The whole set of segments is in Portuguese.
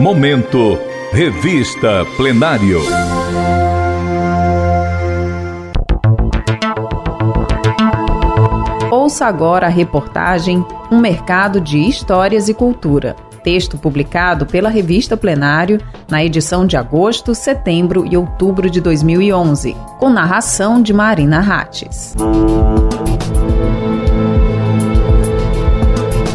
Momento Revista Plenário. Ouça agora a reportagem Um Mercado de Histórias e Cultura. Texto publicado pela revista Plenário na edição de agosto, setembro e outubro de 2011, com narração de Marina Rates.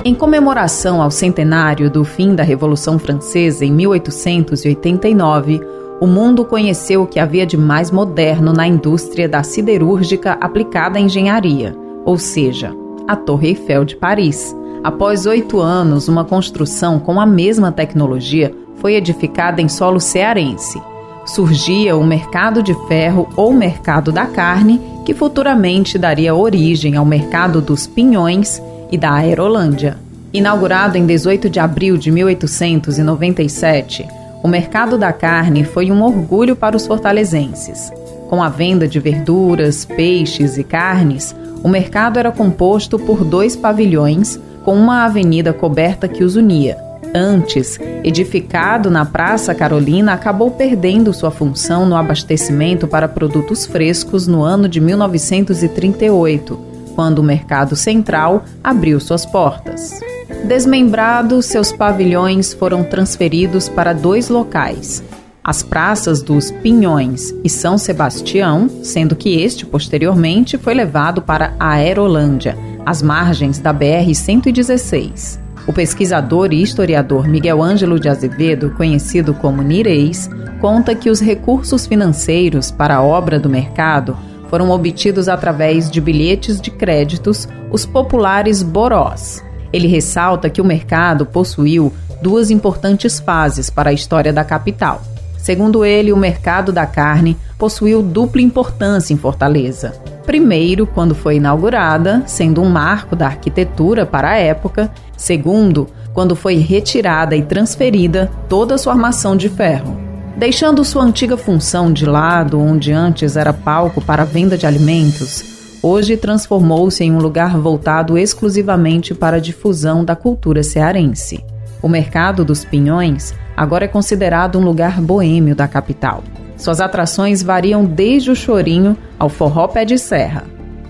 Em comemoração ao centenário do fim da Revolução Francesa em 1889, o mundo conheceu o que havia de mais moderno na indústria da siderúrgica aplicada à engenharia ou seja, a Torre Eiffel de Paris. Após oito anos, uma construção com a mesma tecnologia foi edificada em solo cearense. Surgia o mercado de ferro ou mercado da carne, que futuramente daria origem ao mercado dos pinhões e da Aerolândia. Inaugurado em 18 de abril de 1897, o mercado da carne foi um orgulho para os fortalezenses. Com a venda de verduras, peixes e carnes, o mercado era composto por dois pavilhões com uma avenida coberta que os unia. Antes, edificado na Praça Carolina, acabou perdendo sua função no abastecimento para produtos frescos no ano de 1938, quando o Mercado Central abriu suas portas. Desmembrado, seus pavilhões foram transferidos para dois locais, as praças dos Pinhões e São Sebastião, sendo que este posteriormente foi levado para a Aerolândia, às margens da BR-116. O pesquisador e historiador Miguel Ângelo de Azevedo, conhecido como Nireis, conta que os recursos financeiros para a obra do mercado foram obtidos através de bilhetes de créditos, os populares borós. Ele ressalta que o mercado possuiu duas importantes fases para a história da capital. Segundo ele, o mercado da carne possuiu dupla importância em Fortaleza. Primeiro, quando foi inaugurada, sendo um marco da arquitetura para a época. Segundo, quando foi retirada e transferida toda a sua armação de ferro. Deixando sua antiga função de lado, onde antes era palco para a venda de alimentos, hoje transformou-se em um lugar voltado exclusivamente para a difusão da cultura cearense. O Mercado dos Pinhões agora é considerado um lugar boêmio da capital. Suas atrações variam desde o chorinho ao forró pé de serra.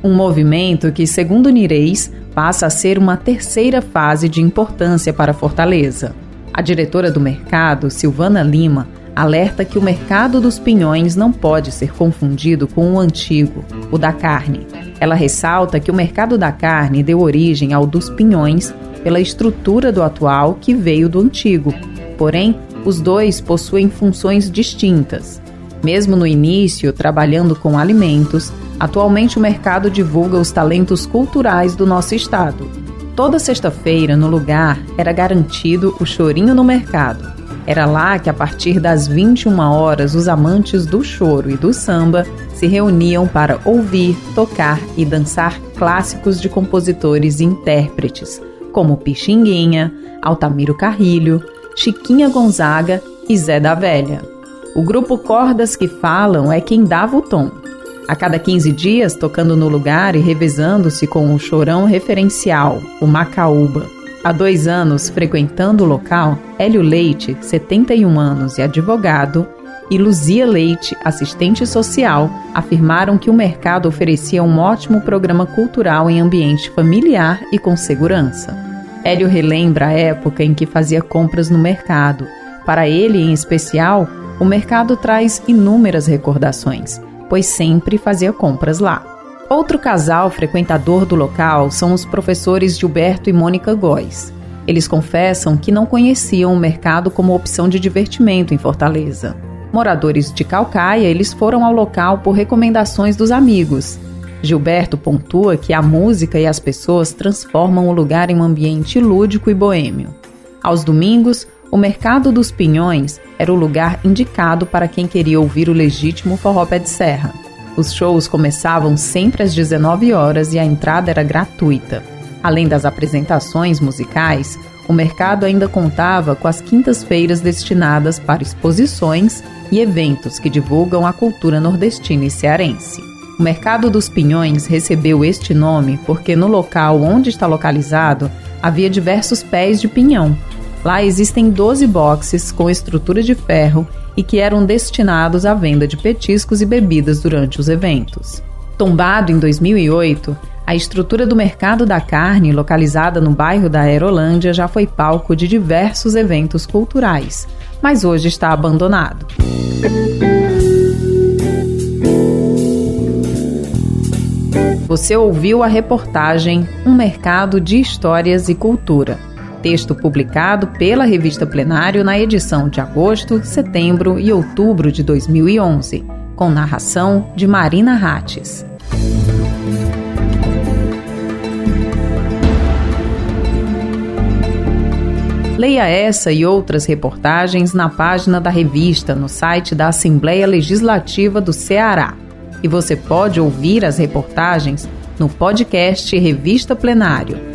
Um movimento que, segundo Nireis, passa a ser uma terceira fase de importância para Fortaleza. A diretora do mercado, Silvana Lima, alerta que o mercado dos pinhões não pode ser confundido com o antigo, o da carne. Ela ressalta que o mercado da carne deu origem ao dos pinhões pela estrutura do atual que veio do antigo, Porém, os dois possuem funções distintas. Mesmo no início, trabalhando com alimentos, atualmente o mercado divulga os talentos culturais do nosso estado. Toda sexta-feira, no lugar, era garantido o chorinho no mercado. Era lá que, a partir das 21 horas, os amantes do choro e do samba se reuniam para ouvir, tocar e dançar clássicos de compositores e intérpretes, como Pixinguinha, Altamiro Carrilho, Chiquinha Gonzaga e Zé da Velha. O grupo Cordas que Falam é quem dava o tom. A cada 15 dias, tocando no lugar e revezando-se com o chorão referencial, o Macaúba. Há dois anos, frequentando o local, Hélio Leite, 71 anos e advogado, e Luzia Leite, assistente social, afirmaram que o mercado oferecia um ótimo programa cultural em ambiente familiar e com segurança. Hélio relembra a época em que fazia compras no mercado. Para ele, em especial, o mercado traz inúmeras recordações, pois sempre fazia compras lá. Outro casal frequentador do local são os professores Gilberto e Mônica Góes. Eles confessam que não conheciam o mercado como opção de divertimento em Fortaleza. Moradores de Calcaia, eles foram ao local por recomendações dos amigos Gilberto pontua que a música e as pessoas transformam o lugar em um ambiente lúdico e boêmio. Aos domingos, o Mercado dos Pinhões era o lugar indicado para quem queria ouvir o legítimo forró pé de serra. Os shows começavam sempre às 19 horas e a entrada era gratuita. Além das apresentações musicais, o mercado ainda contava com as quintas-feiras destinadas para exposições e eventos que divulgam a cultura nordestina e cearense. O Mercado dos Pinhões recebeu este nome porque no local onde está localizado havia diversos pés de pinhão. Lá existem 12 boxes com estrutura de ferro e que eram destinados à venda de petiscos e bebidas durante os eventos. Tombado em 2008, a estrutura do mercado da carne, localizada no bairro da Aerolândia, já foi palco de diversos eventos culturais, mas hoje está abandonado. Você ouviu a reportagem Um Mercado de Histórias e Cultura. Texto publicado pela revista Plenário na edição de agosto, setembro e outubro de 2011, com narração de Marina Rates. Leia essa e outras reportagens na página da revista no site da Assembleia Legislativa do Ceará. E você pode ouvir as reportagens no podcast Revista Plenário,